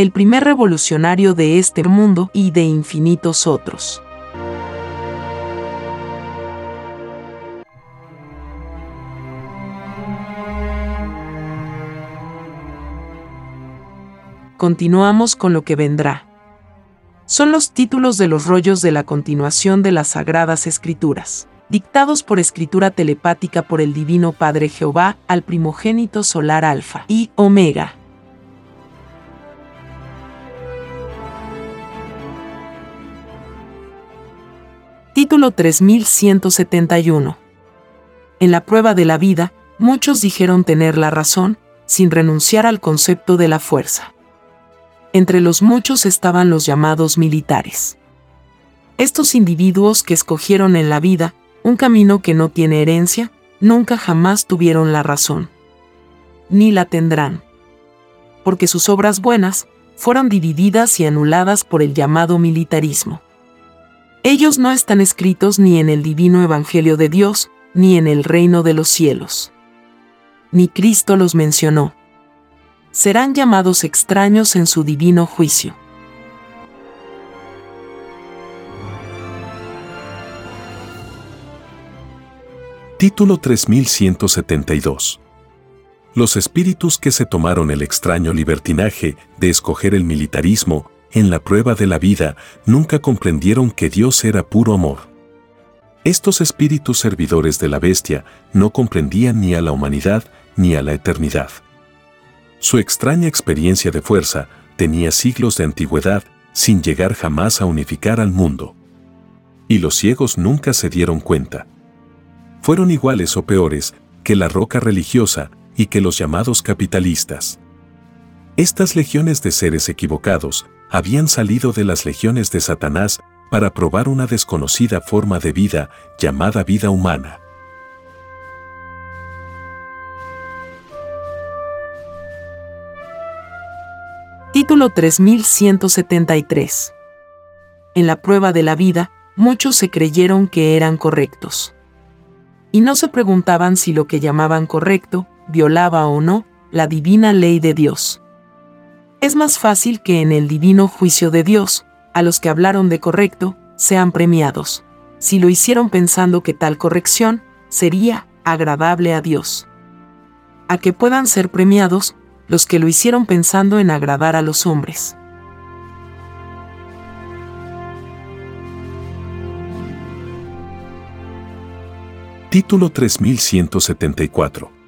el primer revolucionario de este mundo y de infinitos otros. Continuamos con lo que vendrá. Son los títulos de los rollos de la continuación de las Sagradas Escrituras, dictados por escritura telepática por el Divino Padre Jehová al primogénito solar Alfa y Omega Título 3171. En la prueba de la vida, muchos dijeron tener la razón, sin renunciar al concepto de la fuerza. Entre los muchos estaban los llamados militares. Estos individuos que escogieron en la vida un camino que no tiene herencia, nunca jamás tuvieron la razón. Ni la tendrán. Porque sus obras buenas fueron divididas y anuladas por el llamado militarismo. Ellos no están escritos ni en el divino Evangelio de Dios, ni en el reino de los cielos. Ni Cristo los mencionó. Serán llamados extraños en su divino juicio. Título 3172 Los espíritus que se tomaron el extraño libertinaje de escoger el militarismo en la prueba de la vida, nunca comprendieron que Dios era puro amor. Estos espíritus servidores de la bestia no comprendían ni a la humanidad ni a la eternidad. Su extraña experiencia de fuerza tenía siglos de antigüedad sin llegar jamás a unificar al mundo. Y los ciegos nunca se dieron cuenta. Fueron iguales o peores que la roca religiosa y que los llamados capitalistas. Estas legiones de seres equivocados habían salido de las legiones de Satanás para probar una desconocida forma de vida llamada vida humana. Título 3173 En la prueba de la vida, muchos se creyeron que eran correctos. Y no se preguntaban si lo que llamaban correcto violaba o no la divina ley de Dios es más fácil que en el divino juicio de Dios, a los que hablaron de correcto, sean premiados, si lo hicieron pensando que tal corrección sería agradable a Dios. A que puedan ser premiados los que lo hicieron pensando en agradar a los hombres. Título 3174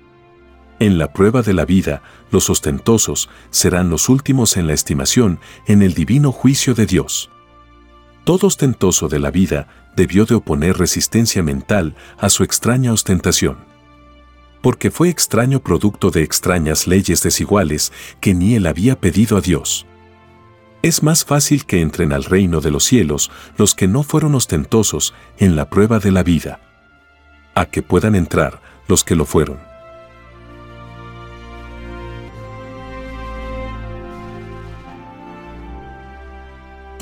En la prueba de la vida, los ostentosos serán los últimos en la estimación en el divino juicio de Dios. Todo ostentoso de la vida debió de oponer resistencia mental a su extraña ostentación. Porque fue extraño producto de extrañas leyes desiguales que ni él había pedido a Dios. Es más fácil que entren al reino de los cielos los que no fueron ostentosos en la prueba de la vida, a que puedan entrar los que lo fueron.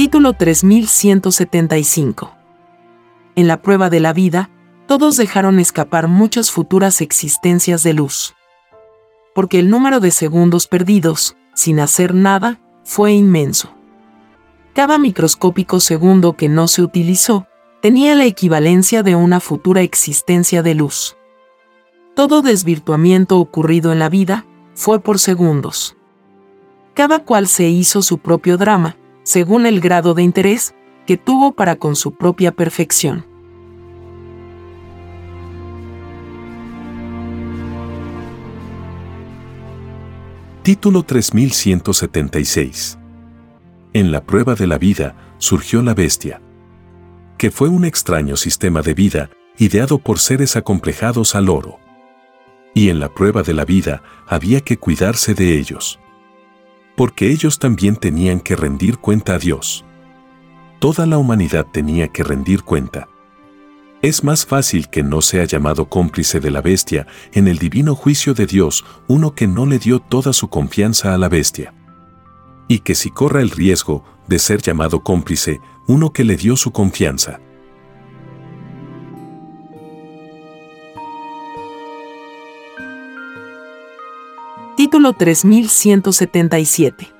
Título 3175 En la prueba de la vida, todos dejaron escapar muchas futuras existencias de luz. Porque el número de segundos perdidos, sin hacer nada, fue inmenso. Cada microscópico segundo que no se utilizó tenía la equivalencia de una futura existencia de luz. Todo desvirtuamiento ocurrido en la vida fue por segundos. Cada cual se hizo su propio drama, según el grado de interés que tuvo para con su propia perfección. Título 3176. En la prueba de la vida surgió la bestia, que fue un extraño sistema de vida ideado por seres acomplejados al oro. Y en la prueba de la vida había que cuidarse de ellos. Porque ellos también tenían que rendir cuenta a Dios. Toda la humanidad tenía que rendir cuenta. Es más fácil que no sea llamado cómplice de la bestia en el divino juicio de Dios uno que no le dio toda su confianza a la bestia. Y que si corra el riesgo de ser llamado cómplice uno que le dio su confianza. Título 3177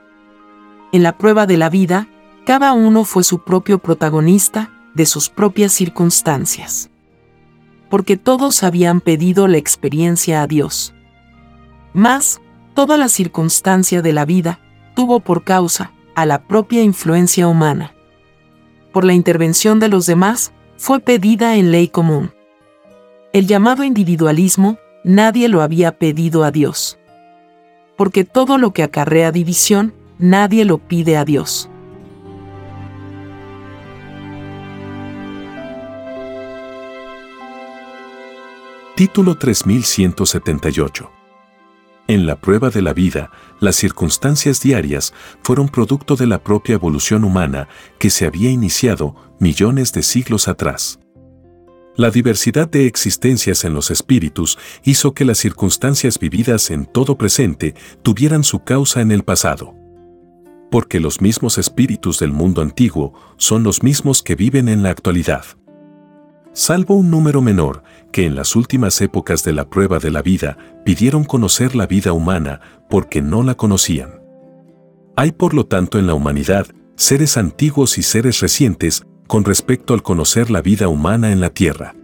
En la prueba de la vida, cada uno fue su propio protagonista, de sus propias circunstancias. Porque todos habían pedido la experiencia a Dios. Mas, toda la circunstancia de la vida tuvo por causa a la propia influencia humana. Por la intervención de los demás, fue pedida en ley común. El llamado individualismo, nadie lo había pedido a Dios. Porque todo lo que acarrea división, nadie lo pide a Dios. Título 3178. En la prueba de la vida, las circunstancias diarias fueron producto de la propia evolución humana que se había iniciado millones de siglos atrás. La diversidad de existencias en los espíritus hizo que las circunstancias vividas en todo presente tuvieran su causa en el pasado. Porque los mismos espíritus del mundo antiguo son los mismos que viven en la actualidad salvo un número menor que en las últimas épocas de la prueba de la vida pidieron conocer la vida humana porque no la conocían. Hay por lo tanto en la humanidad seres antiguos y seres recientes con respecto al conocer la vida humana en la Tierra.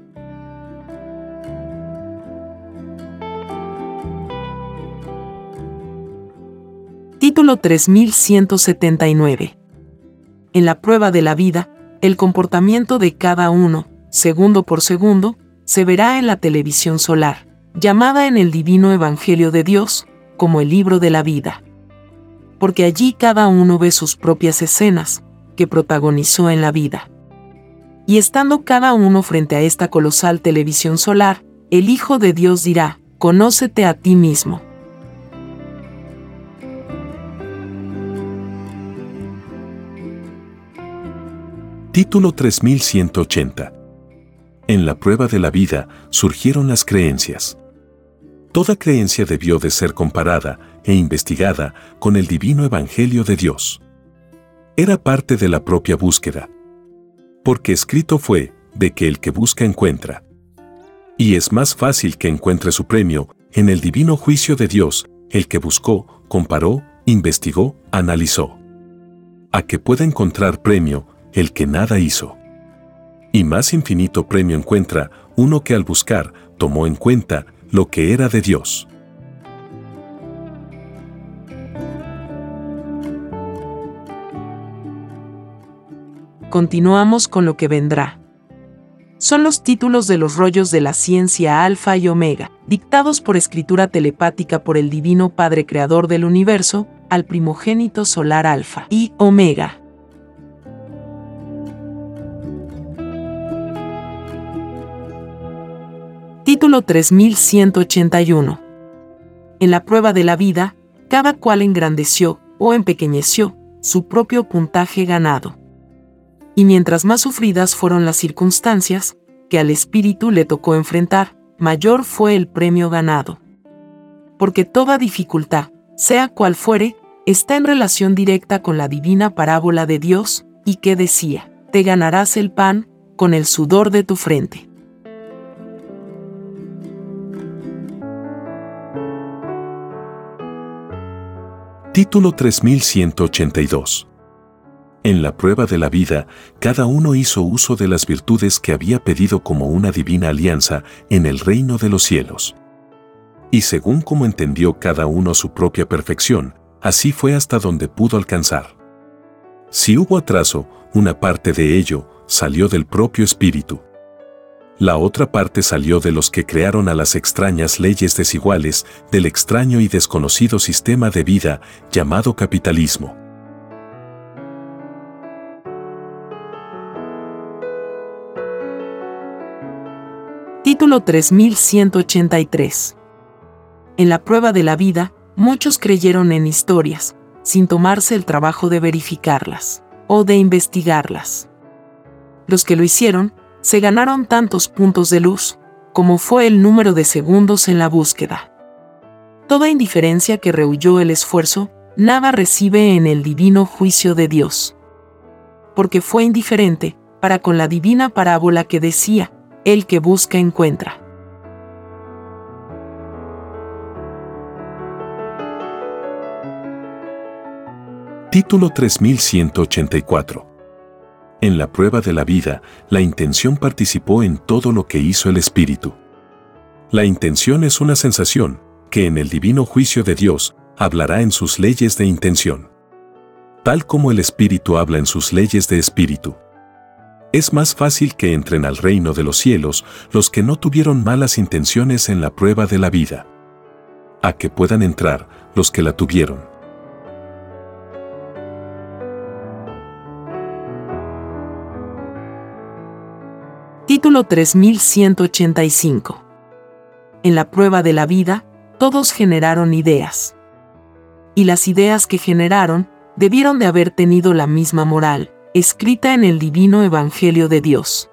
Título 3179 En la prueba de la vida, el comportamiento de cada uno, segundo por segundo, se verá en la televisión solar, llamada en el divino Evangelio de Dios como el libro de la vida. Porque allí cada uno ve sus propias escenas, que protagonizó en la vida. Y estando cada uno frente a esta colosal televisión solar, el Hijo de Dios dirá, Conócete a ti mismo. Título 3180 en la prueba de la vida surgieron las creencias. Toda creencia debió de ser comparada e investigada con el divino Evangelio de Dios. Era parte de la propia búsqueda. Porque escrito fue, de que el que busca encuentra. Y es más fácil que encuentre su premio en el divino juicio de Dios, el que buscó, comparó, investigó, analizó. A que pueda encontrar premio el que nada hizo y más infinito premio encuentra uno que al buscar tomó en cuenta lo que era de Dios. Continuamos con lo que vendrá. son los títulos de los rollos de la ciencia alfa y omega, dictados por escritura telepática por el Divino Padre Creador del universo, al primogénito solar alfa y omega. Título 3181. En la prueba de la vida, cada cual engrandeció o empequeñeció su propio puntaje ganado y mientras más sufridas fueron las circunstancias que al espíritu le tocó enfrentar, mayor fue el premio ganado. Porque toda dificultad, sea cual fuere, está en relación directa con la divina parábola de Dios, y que decía, te ganarás el pan con el sudor de tu frente. Título 3182 en la prueba de la vida, cada uno hizo uso de las virtudes que había pedido como una divina alianza en el reino de los cielos. Y según como entendió cada uno su propia perfección, así fue hasta donde pudo alcanzar. Si hubo atraso, una parte de ello salió del propio espíritu. La otra parte salió de los que crearon a las extrañas leyes desiguales del extraño y desconocido sistema de vida llamado capitalismo. Título 3183. En la prueba de la vida, muchos creyeron en historias, sin tomarse el trabajo de verificarlas o de investigarlas. Los que lo hicieron, se ganaron tantos puntos de luz, como fue el número de segundos en la búsqueda. Toda indiferencia que rehuyó el esfuerzo, nada recibe en el divino juicio de Dios. Porque fue indiferente, para con la divina parábola que decía, el que busca encuentra. Título 3184 En la prueba de la vida, la intención participó en todo lo que hizo el Espíritu. La intención es una sensación, que en el divino juicio de Dios, hablará en sus leyes de intención. Tal como el Espíritu habla en sus leyes de Espíritu. Es más fácil que entren al reino de los cielos los que no tuvieron malas intenciones en la prueba de la vida. A que puedan entrar los que la tuvieron. Título 3185. En la prueba de la vida, todos generaron ideas. Y las ideas que generaron debieron de haber tenido la misma moral, escrita en el divino Evangelio de Dios,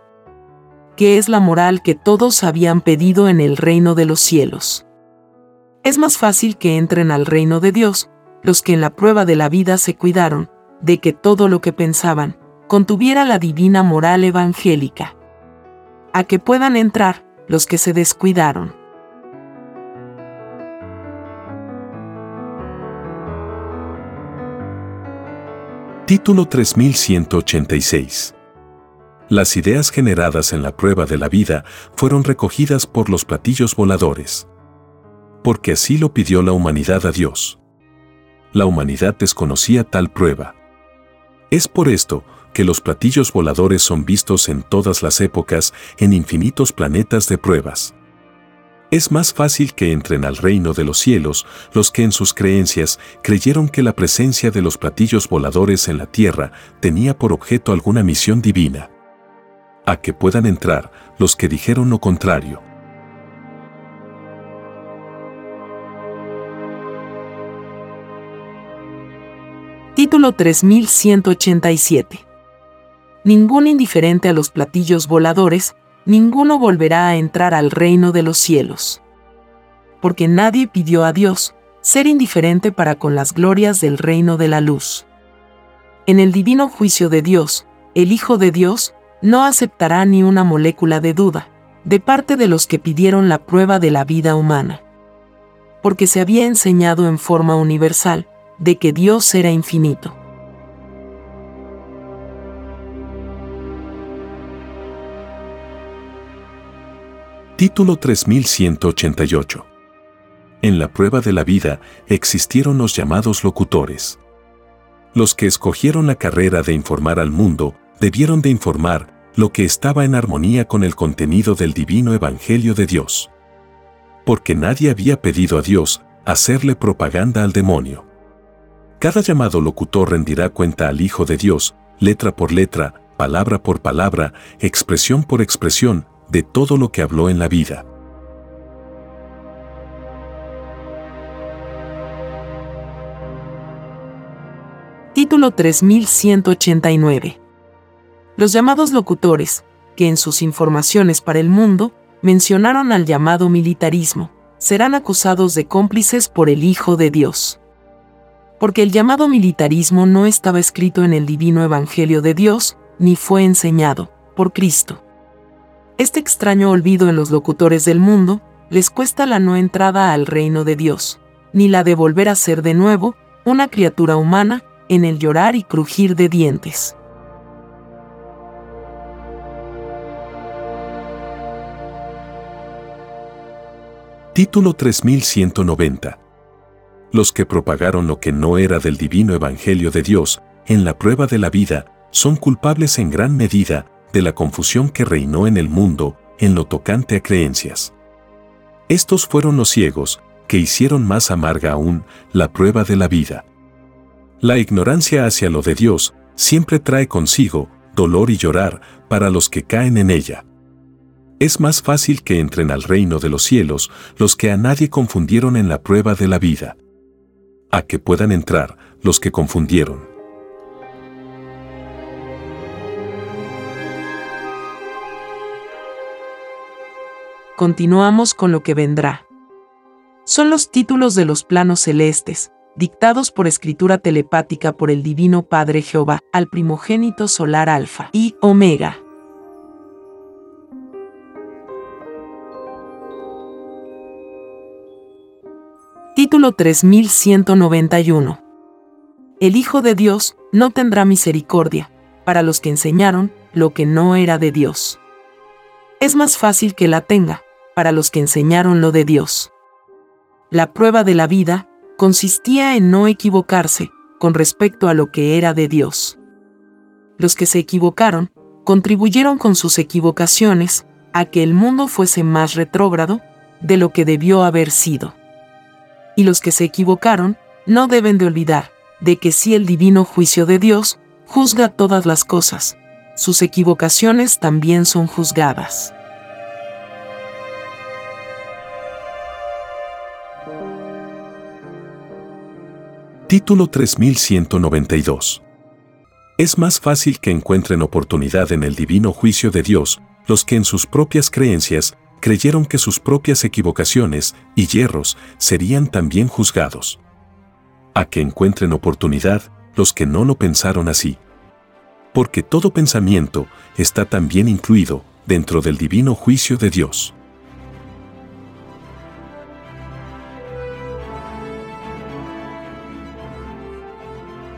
que es la moral que todos habían pedido en el reino de los cielos. Es más fácil que entren al reino de Dios los que en la prueba de la vida se cuidaron de que todo lo que pensaban contuviera la divina moral evangélica, a que puedan entrar los que se descuidaron. Título 3186. Las ideas generadas en la prueba de la vida fueron recogidas por los platillos voladores. Porque así lo pidió la humanidad a Dios. La humanidad desconocía tal prueba. Es por esto que los platillos voladores son vistos en todas las épocas en infinitos planetas de pruebas. Es más fácil que entren al reino de los cielos los que en sus creencias creyeron que la presencia de los platillos voladores en la tierra tenía por objeto alguna misión divina. A que puedan entrar los que dijeron lo contrario. Título 3187. Ningún indiferente a los platillos voladores ninguno volverá a entrar al reino de los cielos. Porque nadie pidió a Dios ser indiferente para con las glorias del reino de la luz. En el divino juicio de Dios, el Hijo de Dios no aceptará ni una molécula de duda de parte de los que pidieron la prueba de la vida humana. Porque se había enseñado en forma universal de que Dios era infinito. Título 3188. En la prueba de la vida existieron los llamados locutores. Los que escogieron la carrera de informar al mundo debieron de informar lo que estaba en armonía con el contenido del divino Evangelio de Dios. Porque nadie había pedido a Dios hacerle propaganda al demonio. Cada llamado locutor rendirá cuenta al Hijo de Dios, letra por letra, palabra por palabra, expresión por expresión, de todo lo que habló en la vida. Título 3189 los llamados locutores, que en sus informaciones para el mundo mencionaron al llamado militarismo, serán acusados de cómplices por el Hijo de Dios. Porque el llamado militarismo no estaba escrito en el divino Evangelio de Dios, ni fue enseñado por Cristo. Este extraño olvido en los locutores del mundo les cuesta la no entrada al reino de Dios, ni la de volver a ser de nuevo una criatura humana en el llorar y crujir de dientes. Título 3190. Los que propagaron lo que no era del divino Evangelio de Dios en la prueba de la vida son culpables en gran medida de la confusión que reinó en el mundo en lo tocante a creencias. Estos fueron los ciegos que hicieron más amarga aún la prueba de la vida. La ignorancia hacia lo de Dios siempre trae consigo dolor y llorar para los que caen en ella. Es más fácil que entren al reino de los cielos los que a nadie confundieron en la prueba de la vida. A que puedan entrar los que confundieron. Continuamos con lo que vendrá. Son los títulos de los planos celestes, dictados por escritura telepática por el Divino Padre Jehová al primogénito solar Alfa y Omega. Título 3191. El Hijo de Dios no tendrá misericordia para los que enseñaron lo que no era de Dios. Es más fácil que la tenga para los que enseñaron lo de Dios. La prueba de la vida consistía en no equivocarse con respecto a lo que era de Dios. Los que se equivocaron contribuyeron con sus equivocaciones a que el mundo fuese más retrógrado de lo que debió haber sido y los que se equivocaron no deben de olvidar de que si el divino juicio de Dios juzga todas las cosas, sus equivocaciones también son juzgadas. Título 3192 Es más fácil que encuentren oportunidad en el divino juicio de Dios los que en sus propias creencias creyeron que sus propias equivocaciones y hierros serían también juzgados. A que encuentren oportunidad los que no lo pensaron así. Porque todo pensamiento está también incluido dentro del divino juicio de Dios.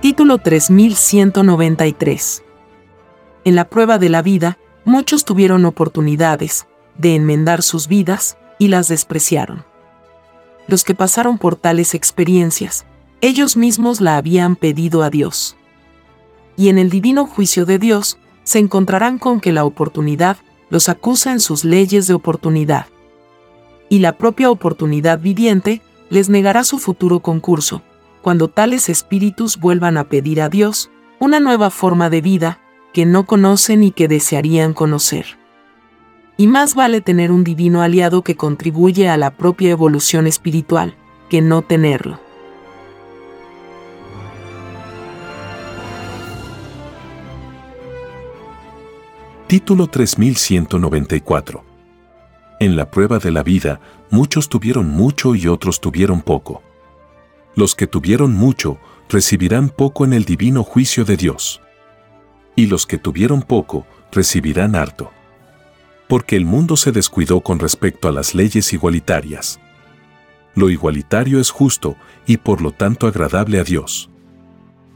Título 3193 En la prueba de la vida, muchos tuvieron oportunidades, de enmendar sus vidas y las despreciaron. Los que pasaron por tales experiencias, ellos mismos la habían pedido a Dios. Y en el divino juicio de Dios, se encontrarán con que la oportunidad los acusa en sus leyes de oportunidad. Y la propia oportunidad viviente les negará su futuro concurso, cuando tales espíritus vuelvan a pedir a Dios una nueva forma de vida que no conocen y que desearían conocer y más vale tener un divino aliado que contribuye a la propia evolución espiritual, que no tenerlo. Título 3194 En la prueba de la vida, muchos tuvieron mucho y otros tuvieron poco. Los que tuvieron mucho, recibirán poco en el divino juicio de Dios. Y los que tuvieron poco, recibirán harto porque el mundo se descuidó con respecto a las leyes igualitarias. Lo igualitario es justo y por lo tanto agradable a Dios.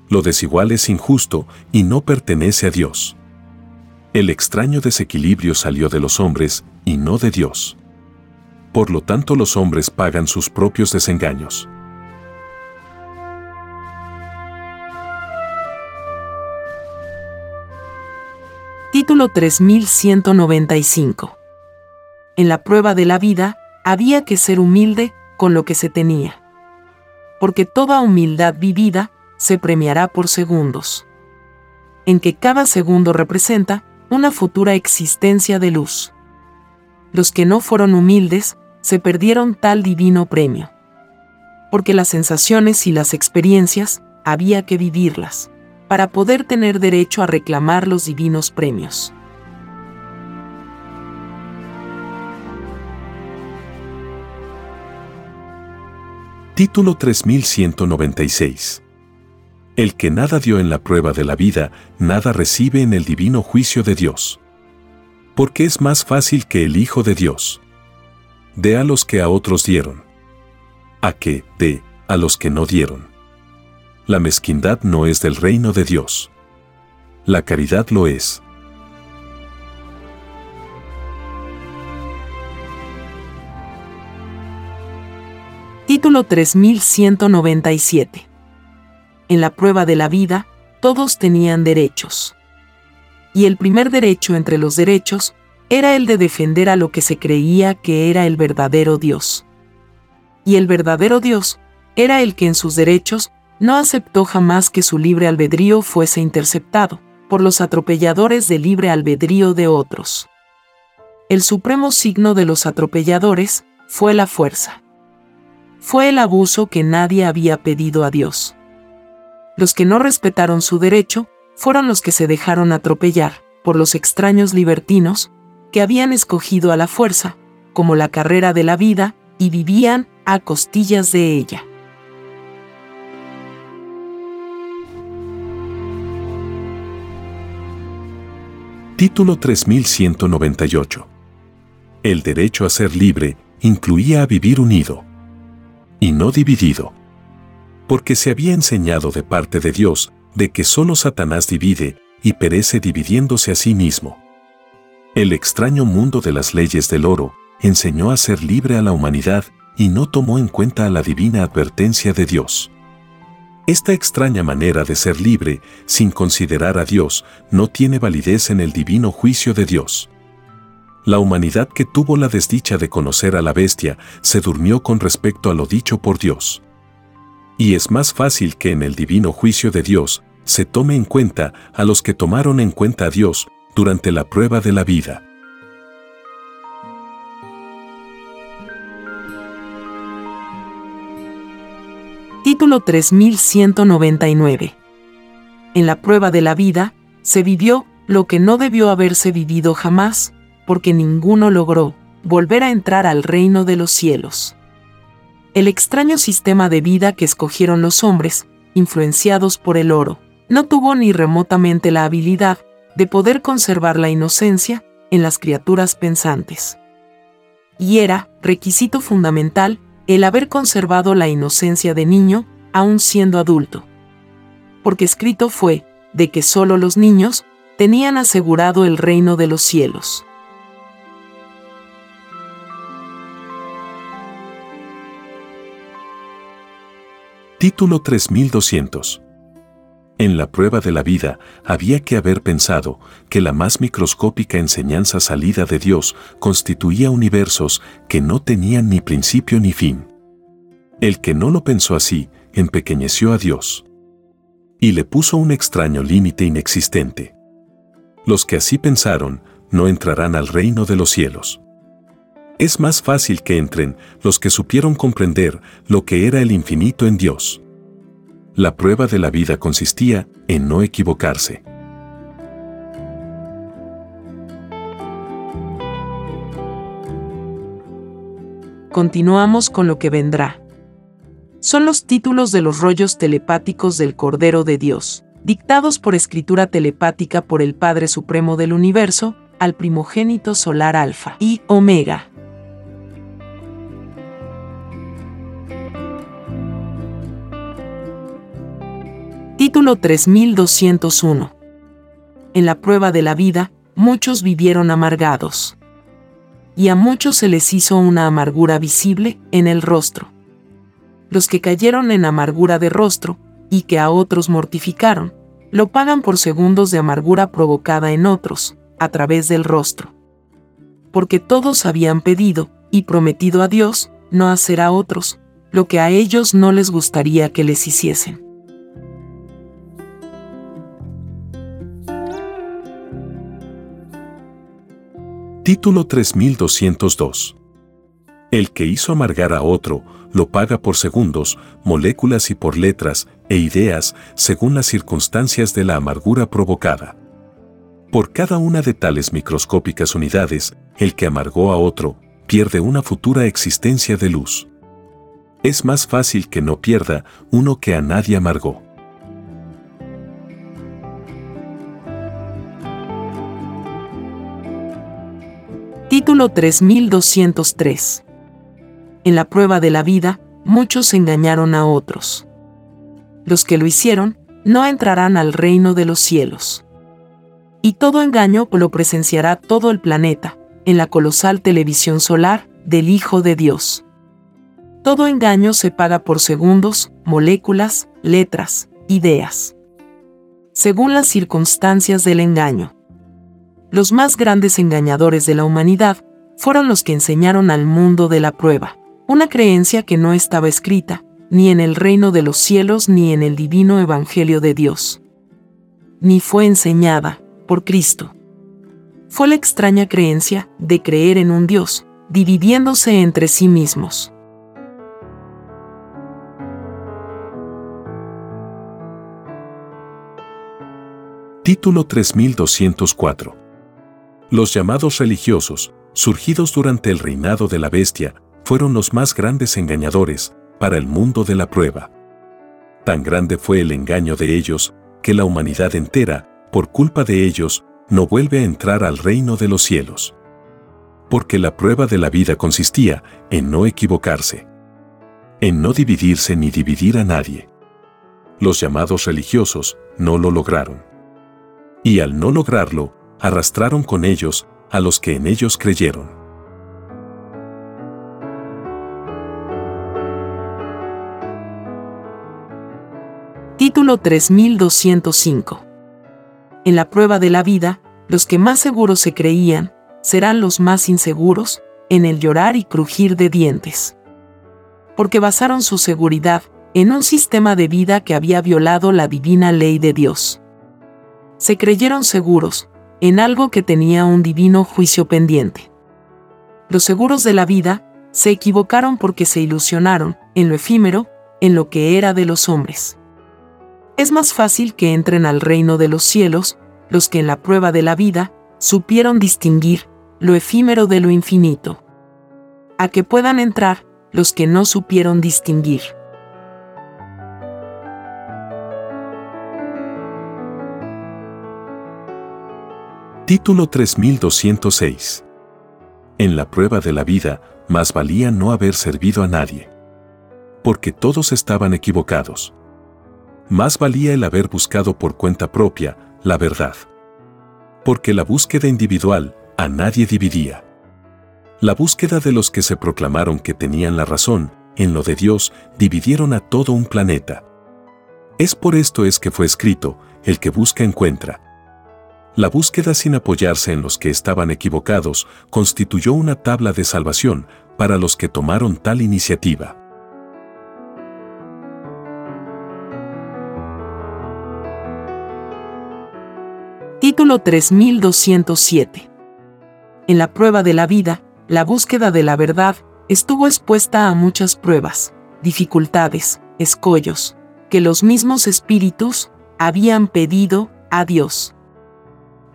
Lo desigual es injusto y no pertenece a Dios. El extraño desequilibrio salió de los hombres y no de Dios. Por lo tanto los hombres pagan sus propios desengaños. Título 3195. En la prueba de la vida, había que ser humilde con lo que se tenía. Porque toda humildad vivida se premiará por segundos. En que cada segundo representa una futura existencia de luz. Los que no fueron humildes, se perdieron tal divino premio. Porque las sensaciones y las experiencias había que vivirlas, para poder tener derecho a reclamar los divinos premios. Título 3196 El que nada dio en la prueba de la vida, nada recibe en el divino juicio de Dios. Porque es más fácil que el Hijo de Dios. De a los que a otros dieron. A que, de, a los que no dieron. La mezquindad no es del reino de Dios. La caridad lo es. Título 3197. En la prueba de la vida, todos tenían derechos. Y el primer derecho entre los derechos era el de defender a lo que se creía que era el verdadero Dios. Y el verdadero Dios era el que en sus derechos no aceptó jamás que su libre albedrío fuese interceptado por los atropelladores del libre albedrío de otros. El supremo signo de los atropelladores fue la fuerza fue el abuso que nadie había pedido a Dios. Los que no respetaron su derecho fueron los que se dejaron atropellar por los extraños libertinos que habían escogido a la fuerza como la carrera de la vida y vivían a costillas de ella. Título 3198 El derecho a ser libre incluía a vivir unido y no dividido. Porque se había enseñado de parte de Dios de que solo Satanás divide y perece dividiéndose a sí mismo. El extraño mundo de las leyes del oro enseñó a ser libre a la humanidad y no tomó en cuenta la divina advertencia de Dios. Esta extraña manera de ser libre, sin considerar a Dios, no tiene validez en el divino juicio de Dios. La humanidad que tuvo la desdicha de conocer a la bestia se durmió con respecto a lo dicho por Dios. Y es más fácil que en el divino juicio de Dios se tome en cuenta a los que tomaron en cuenta a Dios durante la prueba de la vida. Título 3199 En la prueba de la vida, se vivió lo que no debió haberse vivido jamás, porque ninguno logró volver a entrar al reino de los cielos. El extraño sistema de vida que escogieron los hombres, influenciados por el oro, no tuvo ni remotamente la habilidad de poder conservar la inocencia en las criaturas pensantes. Y era requisito fundamental el haber conservado la inocencia de niño aún siendo adulto. Porque escrito fue de que sólo los niños tenían asegurado el reino de los cielos. Título 3200. En la prueba de la vida había que haber pensado que la más microscópica enseñanza salida de Dios constituía universos que no tenían ni principio ni fin. El que no lo pensó así, empequeñeció a Dios. Y le puso un extraño límite inexistente. Los que así pensaron, no entrarán al reino de los cielos es más fácil que entren los que supieron comprender lo que era el infinito en Dios. La prueba de la vida consistía en no equivocarse. Continuamos con lo que vendrá. Son los títulos de los rollos telepáticos del Cordero de Dios, dictados por escritura telepática por el Padre Supremo del Universo, al primogénito solar Alfa y Omega. Título 3201. En la prueba de la vida, muchos vivieron amargados. Y a muchos se les hizo una amargura visible en el rostro. Los que cayeron en amargura de rostro, y que a otros mortificaron, lo pagan por segundos de amargura provocada en otros, a través del rostro. Porque todos habían pedido y prometido a Dios no hacer a otros lo que a ellos no les gustaría que les hiciesen. Título 3202 El que hizo amargar a otro, lo paga por segundos, moléculas y por letras e ideas según las circunstancias de la amargura provocada. Por cada una de tales microscópicas unidades, el que amargó a otro, pierde una futura existencia de luz. Es más fácil que no pierda uno que a nadie amargó. Título 3203 En la prueba de la vida, muchos engañaron a otros. Los que lo hicieron, no entrarán al reino de los cielos. Y todo engaño lo presenciará todo el planeta, en la colosal televisión solar del Hijo de Dios. Todo engaño se paga por segundos, moléculas, letras, ideas. Según las circunstancias del engaño. Los más grandes engañadores de la humanidad fueron los que enseñaron al mundo de la prueba, una creencia que no estaba escrita, ni en el reino de los cielos ni en el divino Evangelio de Dios. Ni fue enseñada por Cristo. Fue la extraña creencia de creer en un Dios, dividiéndose entre sí mismos. Título 3204 Los llamados religiosos, surgidos durante el reinado de la bestia, fueron los más grandes engañadores para el mundo de la prueba. Tan grande fue el engaño de ellos que la humanidad entera, por culpa de ellos, no vuelve a entrar al reino de los cielos. Porque la prueba de la vida consistía en no equivocarse, en no dividirse ni dividir a nadie. Los llamados religiosos no lo lograron. Y al no lograrlo, arrastraron con ellos a los que en ellos creyeron. Título 3205 En la prueba de la vida, los que más seguros se creían, serán los más inseguros, en el llorar y crujir de dientes. Porque basaron su seguridad en un sistema de vida que había violado la divina ley de Dios. Se creyeron seguros, en algo que tenía un divino juicio pendiente. Los seguros de la vida se equivocaron porque se ilusionaron en lo efímero, en lo que era de los hombres. Es más fácil que entren al reino de los cielos los que en la prueba de la vida supieron distinguir lo efímero de lo infinito. A que puedan entrar los que no supieron distinguir. Título 3206 En la prueba de la vida, más valía no haber servido a nadie. Porque todos estaban equivocados. Más valía el haber buscado por cuenta propia la verdad. Porque la búsqueda individual a nadie dividía. La búsqueda de los que se proclamaron que tenían la razón en lo de Dios dividieron a todo un planeta. Es por esto es que fue escrito, el que busca encuentra la búsqueda sin apoyarse en los que estaban equivocados constituyó una tabla de salvación para los que tomaron tal iniciativa. Título 3207 En la prueba de la vida, la búsqueda de la verdad estuvo expuesta a muchas pruebas, dificultades, escollos, que los mismos espíritus habían pedido a Dios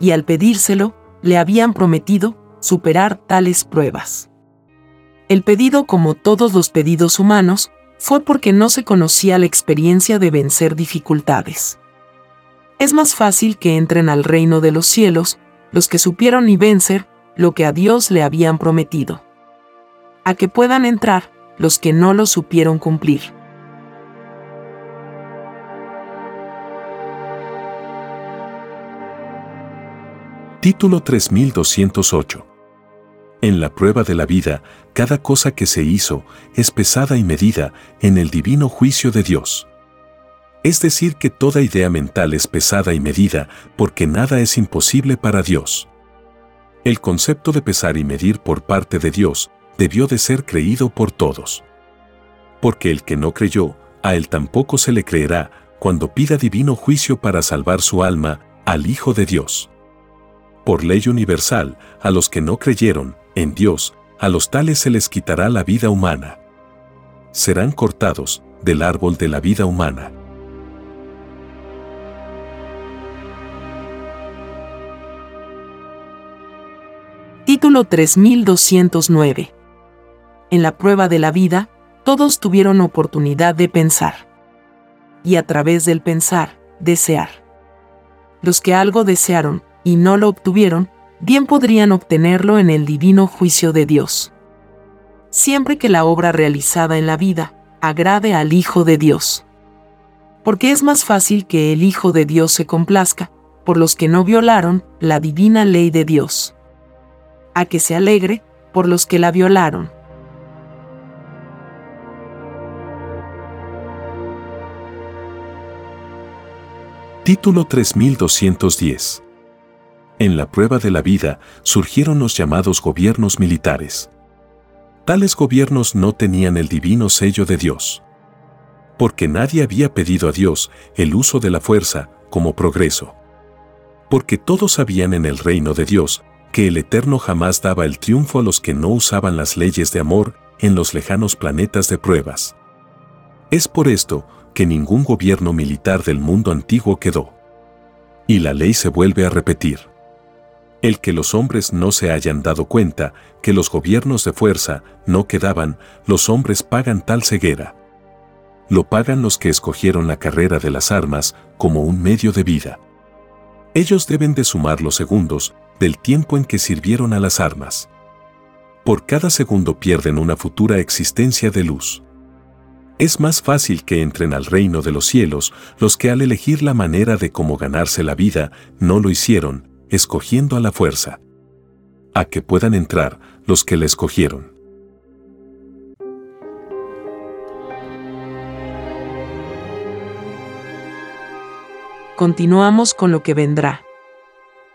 y al pedírselo, le habían prometido superar tales pruebas. El pedido, como todos los pedidos humanos, fue porque no se conocía la experiencia de vencer dificultades. Es más fácil que entren al reino de los cielos los que supieron y vencer lo que a Dios le habían prometido. A que puedan entrar los que no lo supieron cumplir. Título 3208. En la prueba de la vida, cada cosa que se hizo es pesada y medida en el divino juicio de Dios. Es decir, que toda idea mental es pesada y medida porque nada es imposible para Dios. El concepto de pesar y medir por parte de Dios debió de ser creído por todos. Porque el que no creyó, a él tampoco se le creerá cuando pida divino juicio para salvar su alma al Hijo de Dios. Por ley universal, a los que no creyeron en Dios, a los tales se les quitará la vida humana. Serán cortados del árbol de la vida humana. Título 3209. En la prueba de la vida, todos tuvieron oportunidad de pensar. Y a través del pensar, desear. Los que algo desearon y no lo obtuvieron, bien podrían obtenerlo en el divino juicio de Dios. Siempre que la obra realizada en la vida agrade al Hijo de Dios. Porque es más fácil que el Hijo de Dios se complazca por los que no violaron la divina ley de Dios a que se alegre por los que la violaron. Título 3210 En la prueba de la vida surgieron los llamados gobiernos militares. Tales gobiernos no tenían el divino sello de Dios. Porque nadie había pedido a Dios el uso de la fuerza como progreso. Porque todos sabían en el reino de Dios que el Eterno jamás daba el triunfo a los que no usaban las leyes de amor en los lejanos planetas de pruebas. Es por esto que ningún gobierno militar del mundo antiguo quedó. Y la ley se vuelve a repetir. El que los hombres no se hayan dado cuenta que los gobiernos de fuerza no quedaban, los hombres pagan tal ceguera. Lo pagan los que escogieron la carrera de las armas como un medio de vida. Ellos deben de sumar los segundos del tiempo en que sirvieron a las armas. Por cada segundo pierden una futura existencia de luz. Es más fácil que entren al reino de los cielos los que al elegir la manera de cómo ganarse la vida no lo hicieron, escogiendo a la fuerza. A que puedan entrar los que la escogieron. Continuamos con lo que vendrá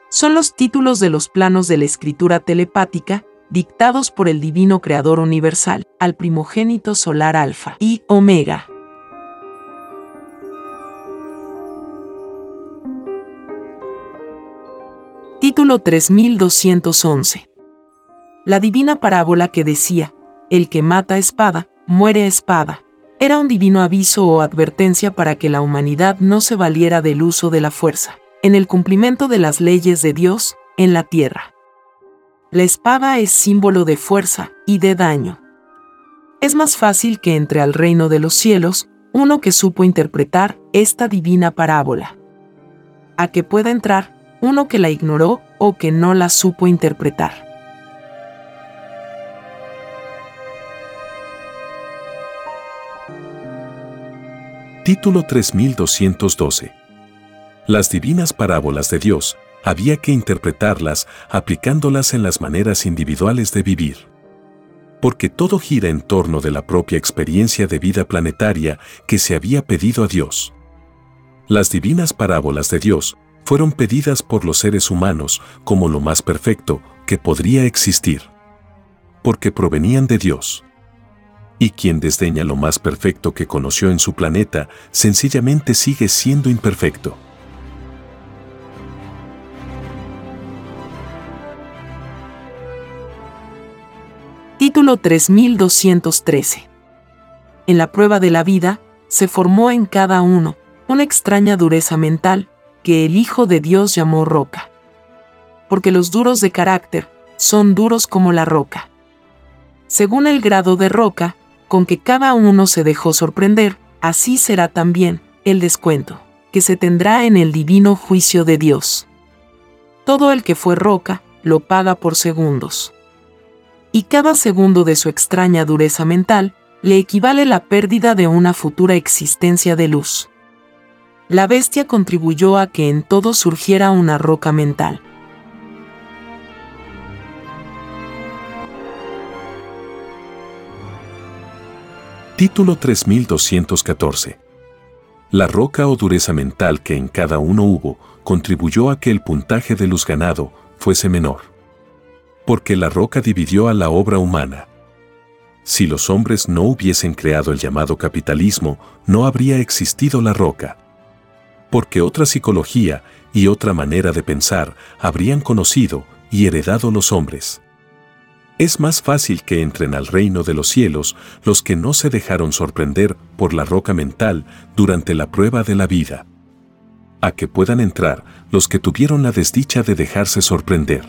son los títulos de los planos de la escritura telepática, dictados por el Divino Creador Universal, al primogénito solar Alfa y Omega. Título 3211. La divina parábola que decía, el que mata espada, muere espada, era un divino aviso o advertencia para que la humanidad no se valiera del uso de la fuerza en el cumplimiento de las leyes de Dios en la tierra. La espada es símbolo de fuerza y de daño. Es más fácil que entre al reino de los cielos uno que supo interpretar esta divina parábola. A que pueda entrar uno que la ignoró o que no la supo interpretar. Título 3212 las divinas parábolas de Dios, había que interpretarlas aplicándolas en las maneras individuales de vivir. Porque todo gira en torno de la propia experiencia de vida planetaria que se había pedido a Dios. Las divinas parábolas de Dios fueron pedidas por los seres humanos como lo más perfecto que podría existir. Porque provenían de Dios. Y quien desdeña lo más perfecto que conoció en su planeta, sencillamente sigue siendo imperfecto. Título 3213. En la prueba de la vida, se formó en cada uno una extraña dureza mental que el Hijo de Dios llamó roca. Porque los duros de carácter son duros como la roca. Según el grado de roca con que cada uno se dejó sorprender, así será también el descuento que se tendrá en el divino juicio de Dios. Todo el que fue roca lo paga por segundos y cada segundo de su extraña dureza mental le equivale la pérdida de una futura existencia de luz. La bestia contribuyó a que en todo surgiera una roca mental. Título 3214 La roca o dureza mental que en cada uno hubo contribuyó a que el puntaje de luz ganado fuese menor porque la roca dividió a la obra humana. Si los hombres no hubiesen creado el llamado capitalismo, no habría existido la roca. Porque otra psicología y otra manera de pensar habrían conocido y heredado los hombres. Es más fácil que entren al reino de los cielos los que no se dejaron sorprender por la roca mental durante la prueba de la vida. A que puedan entrar los que tuvieron la desdicha de dejarse sorprender.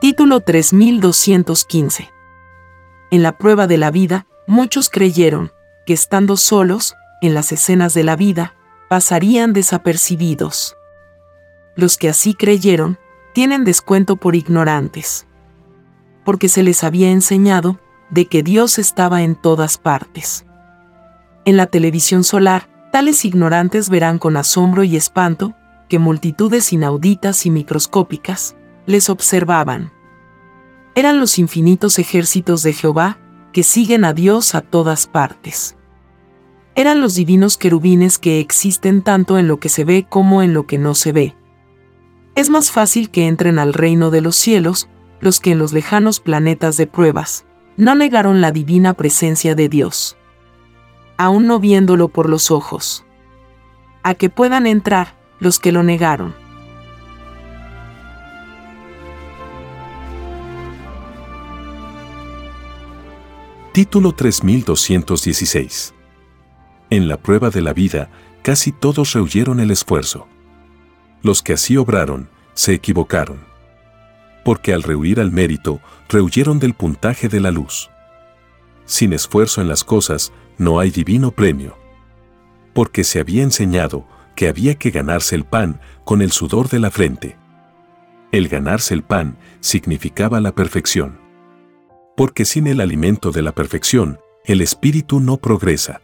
Título 3215. En la prueba de la vida, muchos creyeron que estando solos, en las escenas de la vida, pasarían desapercibidos. Los que así creyeron, tienen descuento por ignorantes. Porque se les había enseñado de que Dios estaba en todas partes. En la televisión solar, tales ignorantes verán con asombro y espanto que multitudes inauditas y microscópicas les observaban. Eran los infinitos ejércitos de Jehová que siguen a Dios a todas partes. Eran los divinos querubines que existen tanto en lo que se ve como en lo que no se ve. Es más fácil que entren al reino de los cielos los que en los lejanos planetas de pruebas no negaron la divina presencia de Dios, aún no viéndolo por los ojos. A que puedan entrar los que lo negaron. Título 3216. En la prueba de la vida, casi todos rehuyeron el esfuerzo. Los que así obraron, se equivocaron. Porque al rehuir al mérito, rehuyeron del puntaje de la luz. Sin esfuerzo en las cosas, no hay divino premio. Porque se había enseñado que había que ganarse el pan con el sudor de la frente. El ganarse el pan significaba la perfección porque sin el alimento de la perfección, el espíritu no progresa.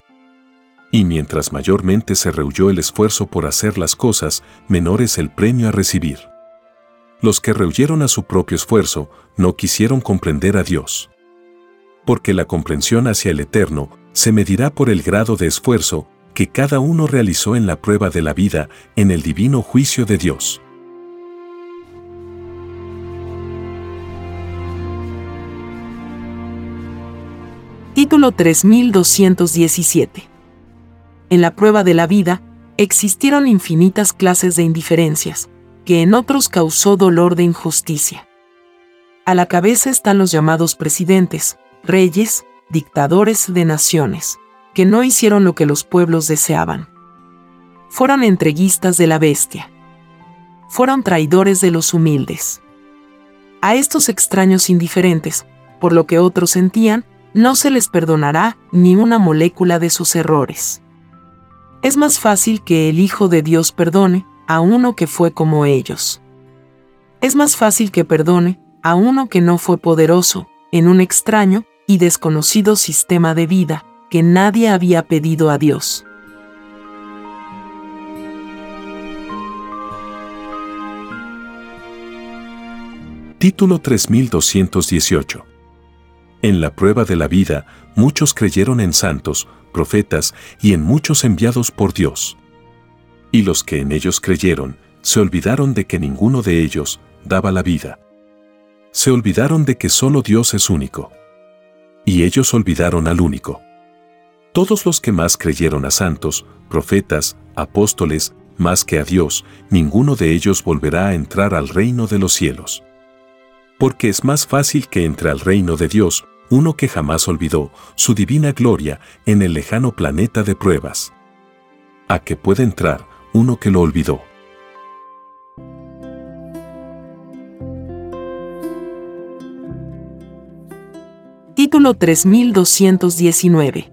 Y mientras mayormente se rehuyó el esfuerzo por hacer las cosas, menor es el premio a recibir. Los que rehuyeron a su propio esfuerzo no quisieron comprender a Dios. Porque la comprensión hacia el Eterno se medirá por el grado de esfuerzo que cada uno realizó en la prueba de la vida en el divino juicio de Dios. Título 3217. En la prueba de la vida, existieron infinitas clases de indiferencias, que en otros causó dolor de injusticia. A la cabeza están los llamados presidentes, reyes, dictadores de naciones, que no hicieron lo que los pueblos deseaban. Fueron entreguistas de la bestia. Fueron traidores de los humildes. A estos extraños indiferentes, por lo que otros sentían, no se les perdonará ni una molécula de sus errores. Es más fácil que el Hijo de Dios perdone a uno que fue como ellos. Es más fácil que perdone a uno que no fue poderoso en un extraño y desconocido sistema de vida que nadie había pedido a Dios. Título 3218 en la prueba de la vida, muchos creyeron en santos, profetas y en muchos enviados por Dios. Y los que en ellos creyeron, se olvidaron de que ninguno de ellos daba la vida. Se olvidaron de que solo Dios es único. Y ellos olvidaron al único. Todos los que más creyeron a santos, profetas, apóstoles, más que a Dios, ninguno de ellos volverá a entrar al reino de los cielos. Porque es más fácil que entre al reino de Dios uno que jamás olvidó su divina gloria en el lejano planeta de pruebas. A que puede entrar uno que lo olvidó. Título 3219.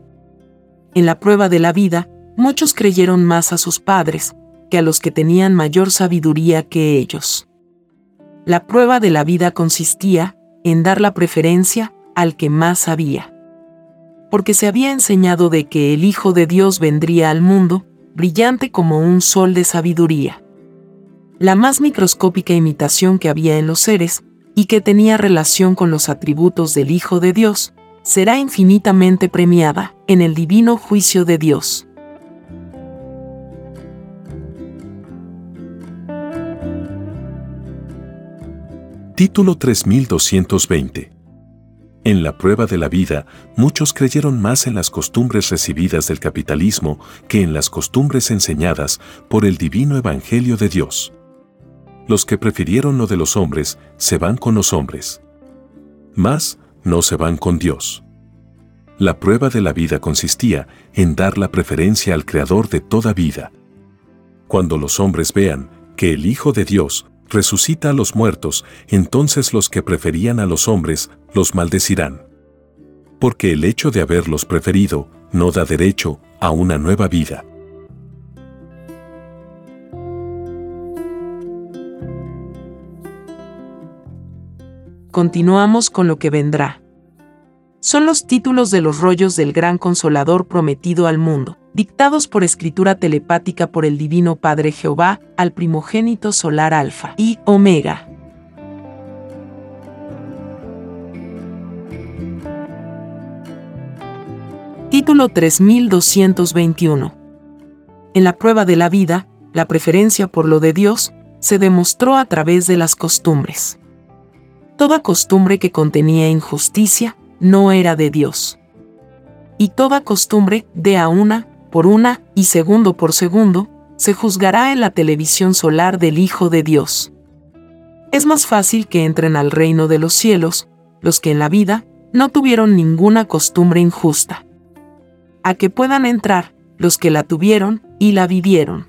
En la prueba de la vida, muchos creyeron más a sus padres que a los que tenían mayor sabiduría que ellos. La prueba de la vida consistía en dar la preferencia al que más sabía. Porque se había enseñado de que el Hijo de Dios vendría al mundo, brillante como un sol de sabiduría. La más microscópica imitación que había en los seres, y que tenía relación con los atributos del Hijo de Dios, será infinitamente premiada en el divino juicio de Dios. Título 3220 en la prueba de la vida, muchos creyeron más en las costumbres recibidas del capitalismo que en las costumbres enseñadas por el divino Evangelio de Dios. Los que prefirieron lo de los hombres se van con los hombres. Más, no se van con Dios. La prueba de la vida consistía en dar la preferencia al Creador de toda vida. Cuando los hombres vean que el Hijo de Dios resucita a los muertos, entonces los que preferían a los hombres los maldecirán. Porque el hecho de haberlos preferido no da derecho a una nueva vida. Continuamos con lo que vendrá. Son los títulos de los rollos del gran consolador prometido al mundo dictados por escritura telepática por el Divino Padre Jehová al primogénito solar Alfa y Omega. Título 3221. En la prueba de la vida, la preferencia por lo de Dios se demostró a través de las costumbres. Toda costumbre que contenía injusticia no era de Dios. Y toda costumbre de a una por una y segundo por segundo, se juzgará en la televisión solar del Hijo de Dios. Es más fácil que entren al reino de los cielos los que en la vida no tuvieron ninguna costumbre injusta. A que puedan entrar los que la tuvieron y la vivieron.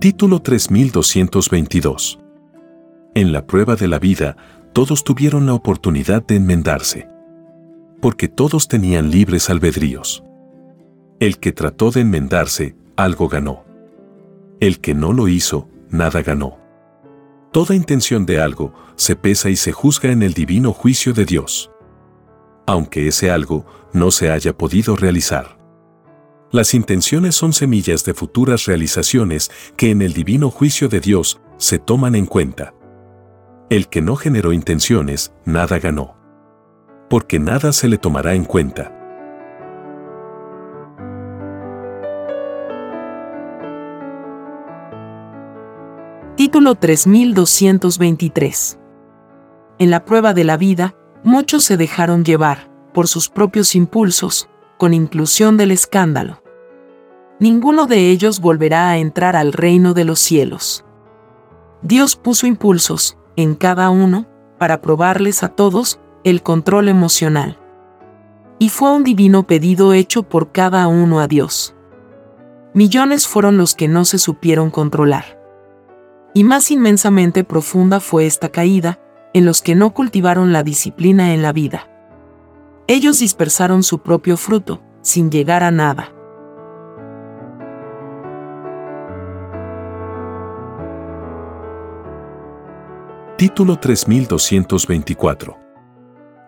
Título 3222 En la prueba de la vida, todos tuvieron la oportunidad de enmendarse. Porque todos tenían libres albedríos. El que trató de enmendarse, algo ganó. El que no lo hizo, nada ganó. Toda intención de algo se pesa y se juzga en el divino juicio de Dios. Aunque ese algo no se haya podido realizar. Las intenciones son semillas de futuras realizaciones que en el divino juicio de Dios se toman en cuenta. El que no generó intenciones, nada ganó. Porque nada se le tomará en cuenta. Título 3223. En la prueba de la vida, muchos se dejaron llevar, por sus propios impulsos, con inclusión del escándalo. Ninguno de ellos volverá a entrar al reino de los cielos. Dios puso impulsos, en cada uno, para probarles a todos el control emocional. Y fue un divino pedido hecho por cada uno a Dios. Millones fueron los que no se supieron controlar. Y más inmensamente profunda fue esta caída, en los que no cultivaron la disciplina en la vida. Ellos dispersaron su propio fruto, sin llegar a nada. Título 3224.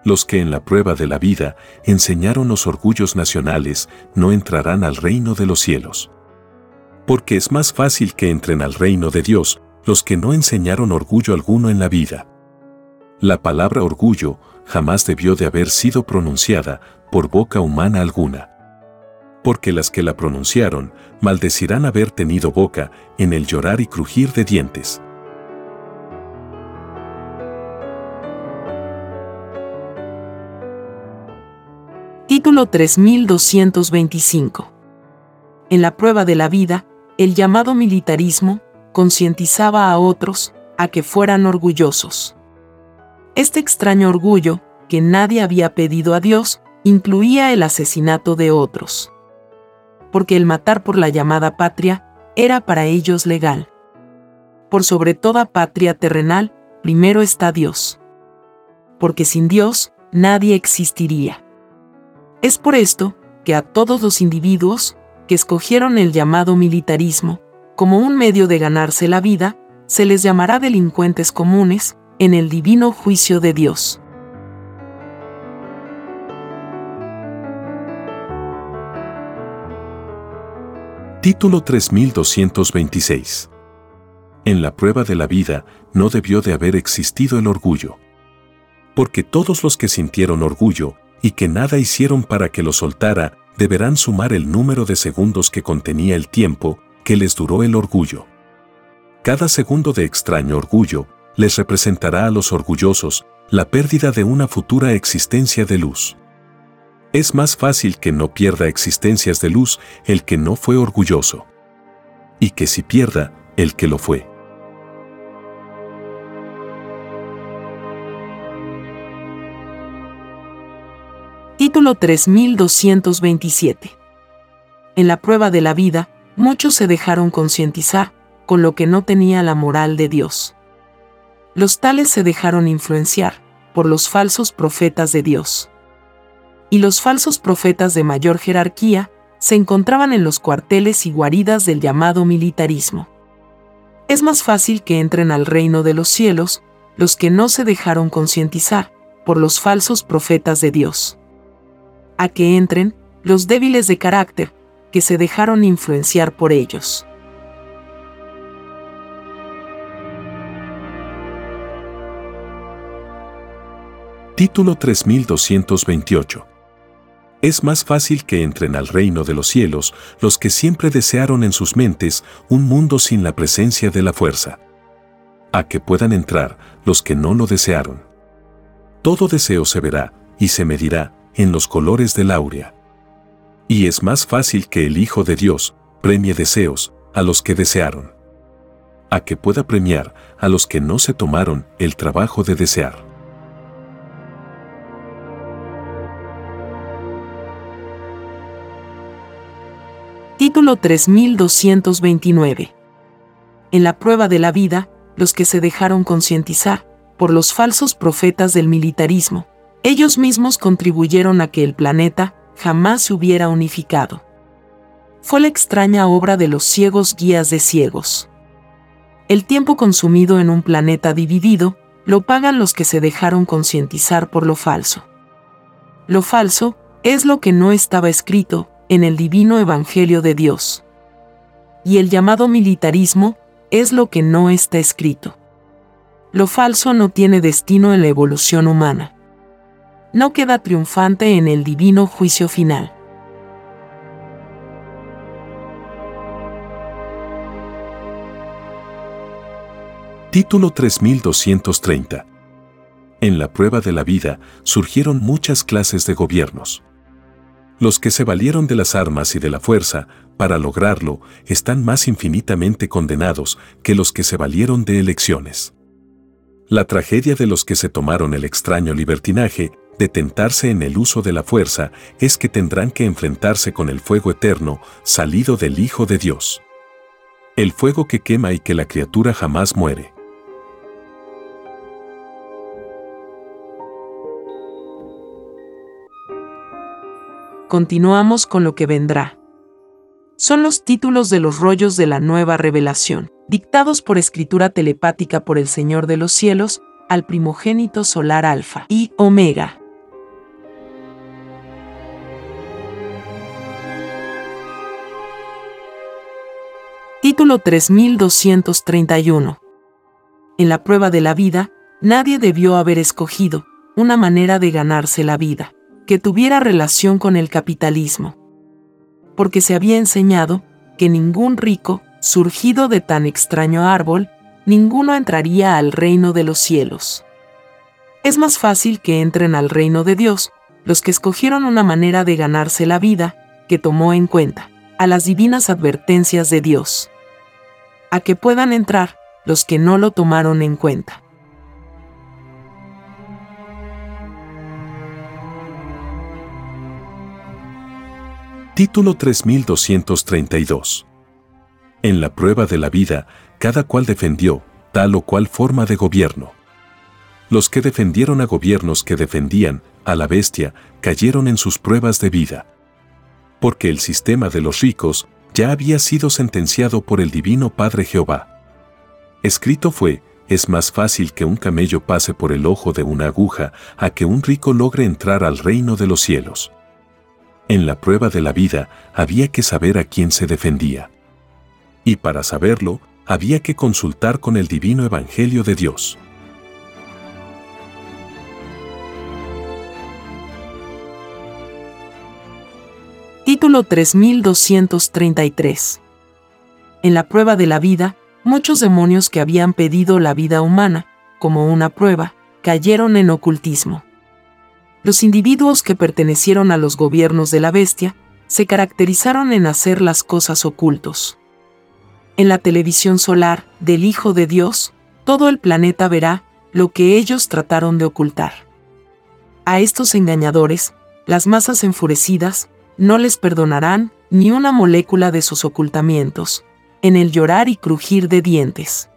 Los que en la prueba de la vida enseñaron los orgullos nacionales no entrarán al reino de los cielos. Porque es más fácil que entren al reino de Dios los que no enseñaron orgullo alguno en la vida. La palabra orgullo jamás debió de haber sido pronunciada por boca humana alguna. Porque las que la pronunciaron maldecirán haber tenido boca en el llorar y crujir de dientes. Título 3225. En la prueba de la vida, el llamado militarismo concientizaba a otros a que fueran orgullosos. Este extraño orgullo, que nadie había pedido a Dios, incluía el asesinato de otros. Porque el matar por la llamada patria era para ellos legal. Por sobre toda patria terrenal, primero está Dios. Porque sin Dios, nadie existiría. Es por esto que a todos los individuos que escogieron el llamado militarismo como un medio de ganarse la vida, se les llamará delincuentes comunes en el divino juicio de Dios. Título 3226 En la prueba de la vida no debió de haber existido el orgullo. Porque todos los que sintieron orgullo y que nada hicieron para que lo soltara, deberán sumar el número de segundos que contenía el tiempo que les duró el orgullo. Cada segundo de extraño orgullo les representará a los orgullosos la pérdida de una futura existencia de luz. Es más fácil que no pierda existencias de luz el que no fue orgulloso. Y que si pierda el que lo fue. Título 3227. En la prueba de la vida, muchos se dejaron concientizar, con lo que no tenía la moral de Dios. Los tales se dejaron influenciar por los falsos profetas de Dios. Y los falsos profetas de mayor jerarquía se encontraban en los cuarteles y guaridas del llamado militarismo. Es más fácil que entren al reino de los cielos los que no se dejaron concientizar por los falsos profetas de Dios a que entren los débiles de carácter, que se dejaron influenciar por ellos. Título 3228 es más fácil que entren al reino de los cielos los que siempre desearon en sus mentes un mundo sin la presencia de la fuerza. A que puedan entrar los que no lo desearon. Todo deseo se verá y se medirá en los colores del áurea. Y es más fácil que el Hijo de Dios premie deseos a los que desearon, a que pueda premiar a los que no se tomaron el trabajo de desear. Título 3229. En la prueba de la vida, los que se dejaron concientizar por los falsos profetas del militarismo, ellos mismos contribuyeron a que el planeta jamás se hubiera unificado. Fue la extraña obra de los ciegos guías de ciegos. El tiempo consumido en un planeta dividido lo pagan los que se dejaron concientizar por lo falso. Lo falso es lo que no estaba escrito en el divino Evangelio de Dios. Y el llamado militarismo es lo que no está escrito. Lo falso no tiene destino en la evolución humana no queda triunfante en el divino juicio final. Título 3230 En la prueba de la vida surgieron muchas clases de gobiernos. Los que se valieron de las armas y de la fuerza para lograrlo están más infinitamente condenados que los que se valieron de elecciones. La tragedia de los que se tomaron el extraño libertinaje de tentarse en el uso de la fuerza es que tendrán que enfrentarse con el fuego eterno salido del Hijo de Dios. El fuego que quema y que la criatura jamás muere. Continuamos con lo que vendrá. Son los títulos de los rollos de la nueva revelación, dictados por escritura telepática por el Señor de los cielos, al primogénito solar Alfa y Omega. Título 3231. En la prueba de la vida, nadie debió haber escogido una manera de ganarse la vida que tuviera relación con el capitalismo. Porque se había enseñado que ningún rico, surgido de tan extraño árbol, ninguno entraría al reino de los cielos. Es más fácil que entren al reino de Dios los que escogieron una manera de ganarse la vida que tomó en cuenta a las divinas advertencias de Dios a que puedan entrar los que no lo tomaron en cuenta. Título 3232 En la prueba de la vida, cada cual defendió tal o cual forma de gobierno. Los que defendieron a gobiernos que defendían a la bestia cayeron en sus pruebas de vida. Porque el sistema de los ricos ya había sido sentenciado por el Divino Padre Jehová. Escrito fue, es más fácil que un camello pase por el ojo de una aguja a que un rico logre entrar al reino de los cielos. En la prueba de la vida había que saber a quién se defendía. Y para saberlo, había que consultar con el divino Evangelio de Dios. Título 3233. En la prueba de la vida, muchos demonios que habían pedido la vida humana, como una prueba, cayeron en ocultismo. Los individuos que pertenecieron a los gobiernos de la bestia se caracterizaron en hacer las cosas ocultos. En la televisión solar del Hijo de Dios, todo el planeta verá lo que ellos trataron de ocultar. A estos engañadores, las masas enfurecidas, no les perdonarán ni una molécula de sus ocultamientos, en el llorar y crujir de dientes.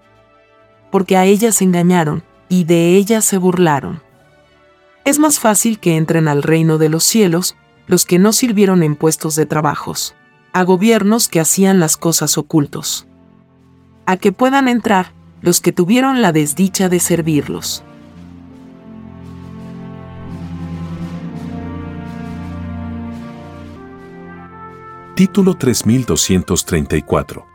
Porque a ellas engañaron, y de ellas se burlaron. Es más fácil que entren al reino de los cielos los que no sirvieron en puestos de trabajos, a gobiernos que hacían las cosas ocultos. A que puedan entrar los que tuvieron la desdicha de servirlos. Título 3234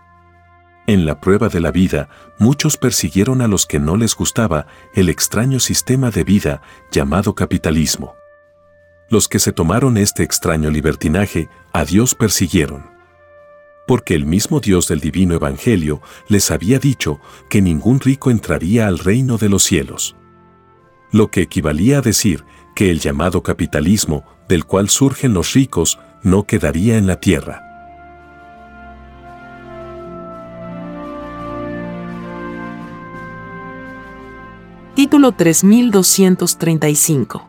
En la prueba de la vida, muchos persiguieron a los que no les gustaba el extraño sistema de vida llamado capitalismo. Los que se tomaron este extraño libertinaje, a Dios persiguieron. Porque el mismo Dios del divino Evangelio les había dicho que ningún rico entraría al reino de los cielos. Lo que equivalía a decir que el llamado capitalismo, del cual surgen los ricos, no quedaría en la tierra. Título 3235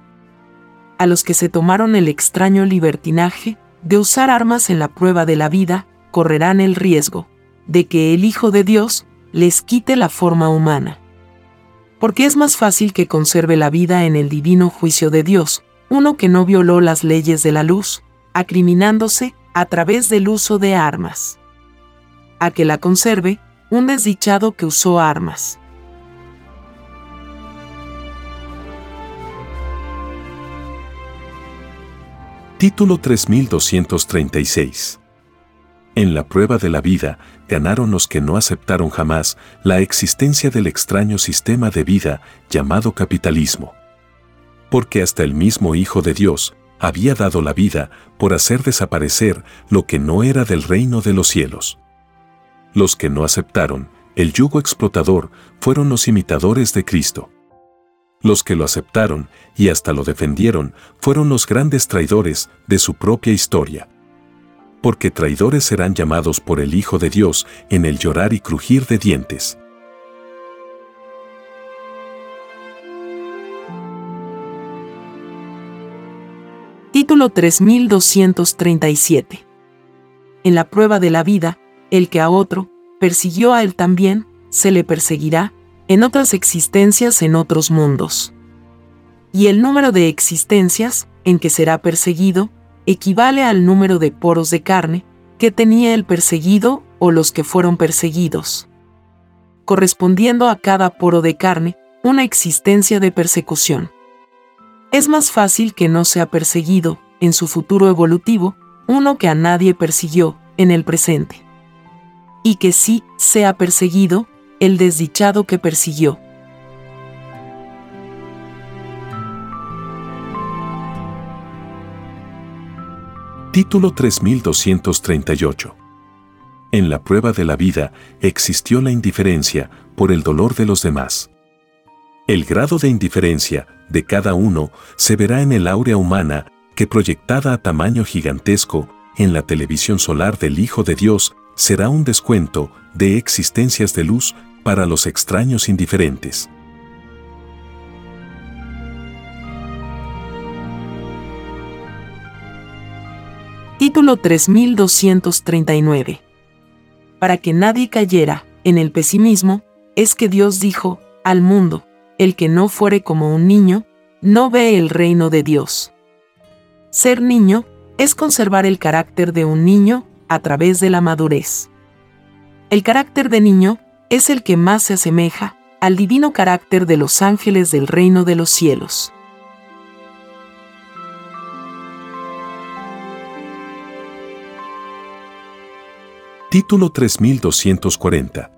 A los que se tomaron el extraño libertinaje de usar armas en la prueba de la vida, correrán el riesgo de que el Hijo de Dios les quite la forma humana. Porque es más fácil que conserve la vida en el divino juicio de Dios, uno que no violó las leyes de la luz, acriminándose a través del uso de armas. A que la conserve un desdichado que usó armas. Título 3236 En la prueba de la vida, ganaron los que no aceptaron jamás la existencia del extraño sistema de vida llamado capitalismo. Porque hasta el mismo Hijo de Dios había dado la vida por hacer desaparecer lo que no era del reino de los cielos. Los que no aceptaron el yugo explotador fueron los imitadores de Cristo. Los que lo aceptaron y hasta lo defendieron fueron los grandes traidores de su propia historia. Porque traidores serán llamados por el Hijo de Dios en el llorar y crujir de dientes. Título 3237. En la prueba de la vida, el que a otro persiguió a él también, se le perseguirá, en otras existencias en otros mundos. Y el número de existencias en que será perseguido equivale al número de poros de carne que tenía el perseguido o los que fueron perseguidos, correspondiendo a cada poro de carne una existencia de persecución es más fácil que no sea perseguido, en su futuro evolutivo, uno que a nadie persiguió, en el presente. Y que sí sea perseguido, el desdichado que persiguió. Título 3238 En la prueba de la vida existió la indiferencia por el dolor de los demás. El grado de indiferencia de cada uno se verá en el áurea humana que proyectada a tamaño gigantesco en la televisión solar del Hijo de Dios será un descuento de existencias de luz para los extraños indiferentes. Título 3239 Para que nadie cayera en el pesimismo, es que Dios dijo al mundo, el que no fuere como un niño, no ve el reino de Dios. Ser niño es conservar el carácter de un niño a través de la madurez. El carácter de niño es el que más se asemeja al divino carácter de los ángeles del reino de los cielos. Título 3240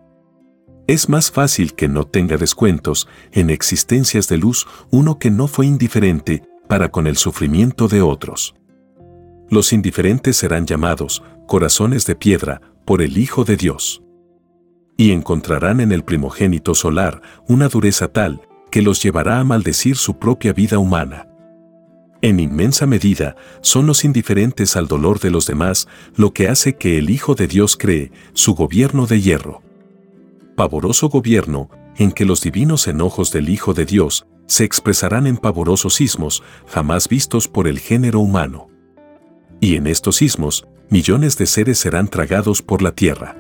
es más fácil que no tenga descuentos en existencias de luz uno que no fue indiferente para con el sufrimiento de otros. Los indiferentes serán llamados corazones de piedra por el Hijo de Dios. Y encontrarán en el primogénito solar una dureza tal que los llevará a maldecir su propia vida humana. En inmensa medida, son los indiferentes al dolor de los demás lo que hace que el Hijo de Dios cree su gobierno de hierro. Pavoroso gobierno en que los divinos enojos del Hijo de Dios se expresarán en pavorosos sismos jamás vistos por el género humano. Y en estos sismos, millones de seres serán tragados por la tierra.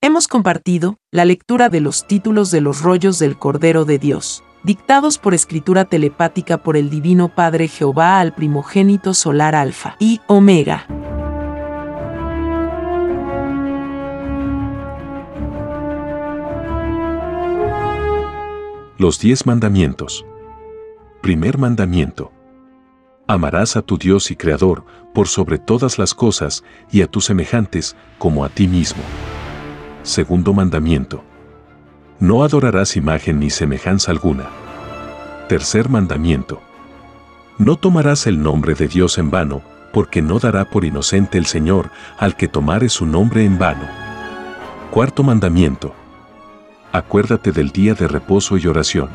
Hemos compartido la lectura de los títulos de los rollos del Cordero de Dios, dictados por escritura telepática por el Divino Padre Jehová al primogénito solar Alfa y Omega. Los diez mandamientos. Primer mandamiento. Amarás a tu Dios y Creador por sobre todas las cosas y a tus semejantes como a ti mismo. Segundo mandamiento. No adorarás imagen ni semejanza alguna. Tercer mandamiento. No tomarás el nombre de Dios en vano, porque no dará por inocente el Señor al que tomare su nombre en vano. Cuarto mandamiento. Acuérdate del día de reposo y oración.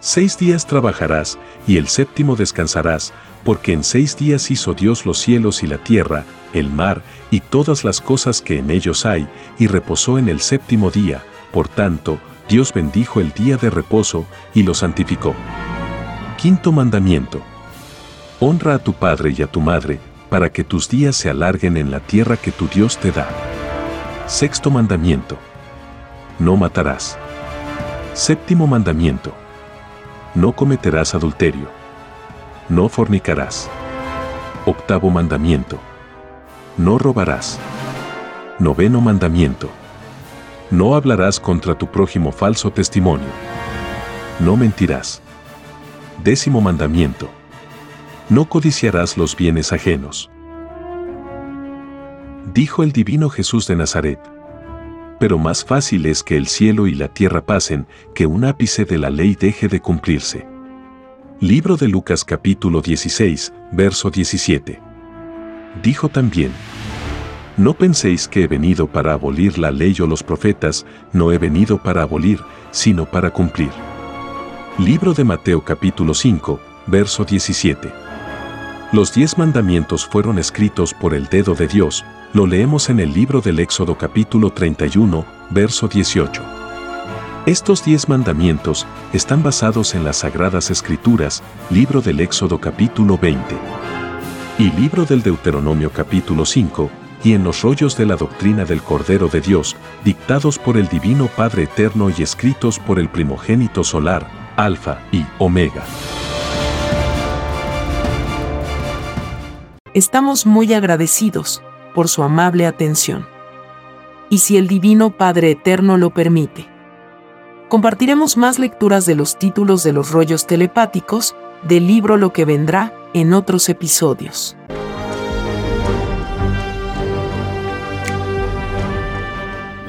Seis días trabajarás y el séptimo descansarás, porque en seis días hizo Dios los cielos y la tierra, el mar y todas las cosas que en ellos hay, y reposó en el séptimo día. Por tanto, Dios bendijo el día de reposo y lo santificó. Quinto mandamiento. Honra a tu padre y a tu madre, para que tus días se alarguen en la tierra que tu Dios te da. Sexto mandamiento. No matarás. Séptimo mandamiento no cometerás adulterio. No fornicarás. Octavo mandamiento. No robarás. Noveno mandamiento. No hablarás contra tu prójimo falso testimonio. No mentirás. Décimo mandamiento. No codiciarás los bienes ajenos. Dijo el divino Jesús de Nazaret pero más fácil es que el cielo y la tierra pasen, que un ápice de la ley deje de cumplirse. Libro de Lucas capítulo 16, verso 17. Dijo también, No penséis que he venido para abolir la ley o los profetas, no he venido para abolir, sino para cumplir. Libro de Mateo capítulo 5, verso 17. Los diez mandamientos fueron escritos por el dedo de Dios, lo leemos en el libro del Éxodo capítulo 31, verso 18. Estos diez mandamientos están basados en las Sagradas Escrituras, libro del Éxodo capítulo 20 y libro del Deuteronomio capítulo 5, y en los rollos de la doctrina del Cordero de Dios, dictados por el Divino Padre Eterno y escritos por el primogénito solar, Alfa y Omega. Estamos muy agradecidos por su amable atención. Y si el Divino Padre Eterno lo permite, compartiremos más lecturas de los títulos de los rollos telepáticos del libro Lo que vendrá en otros episodios.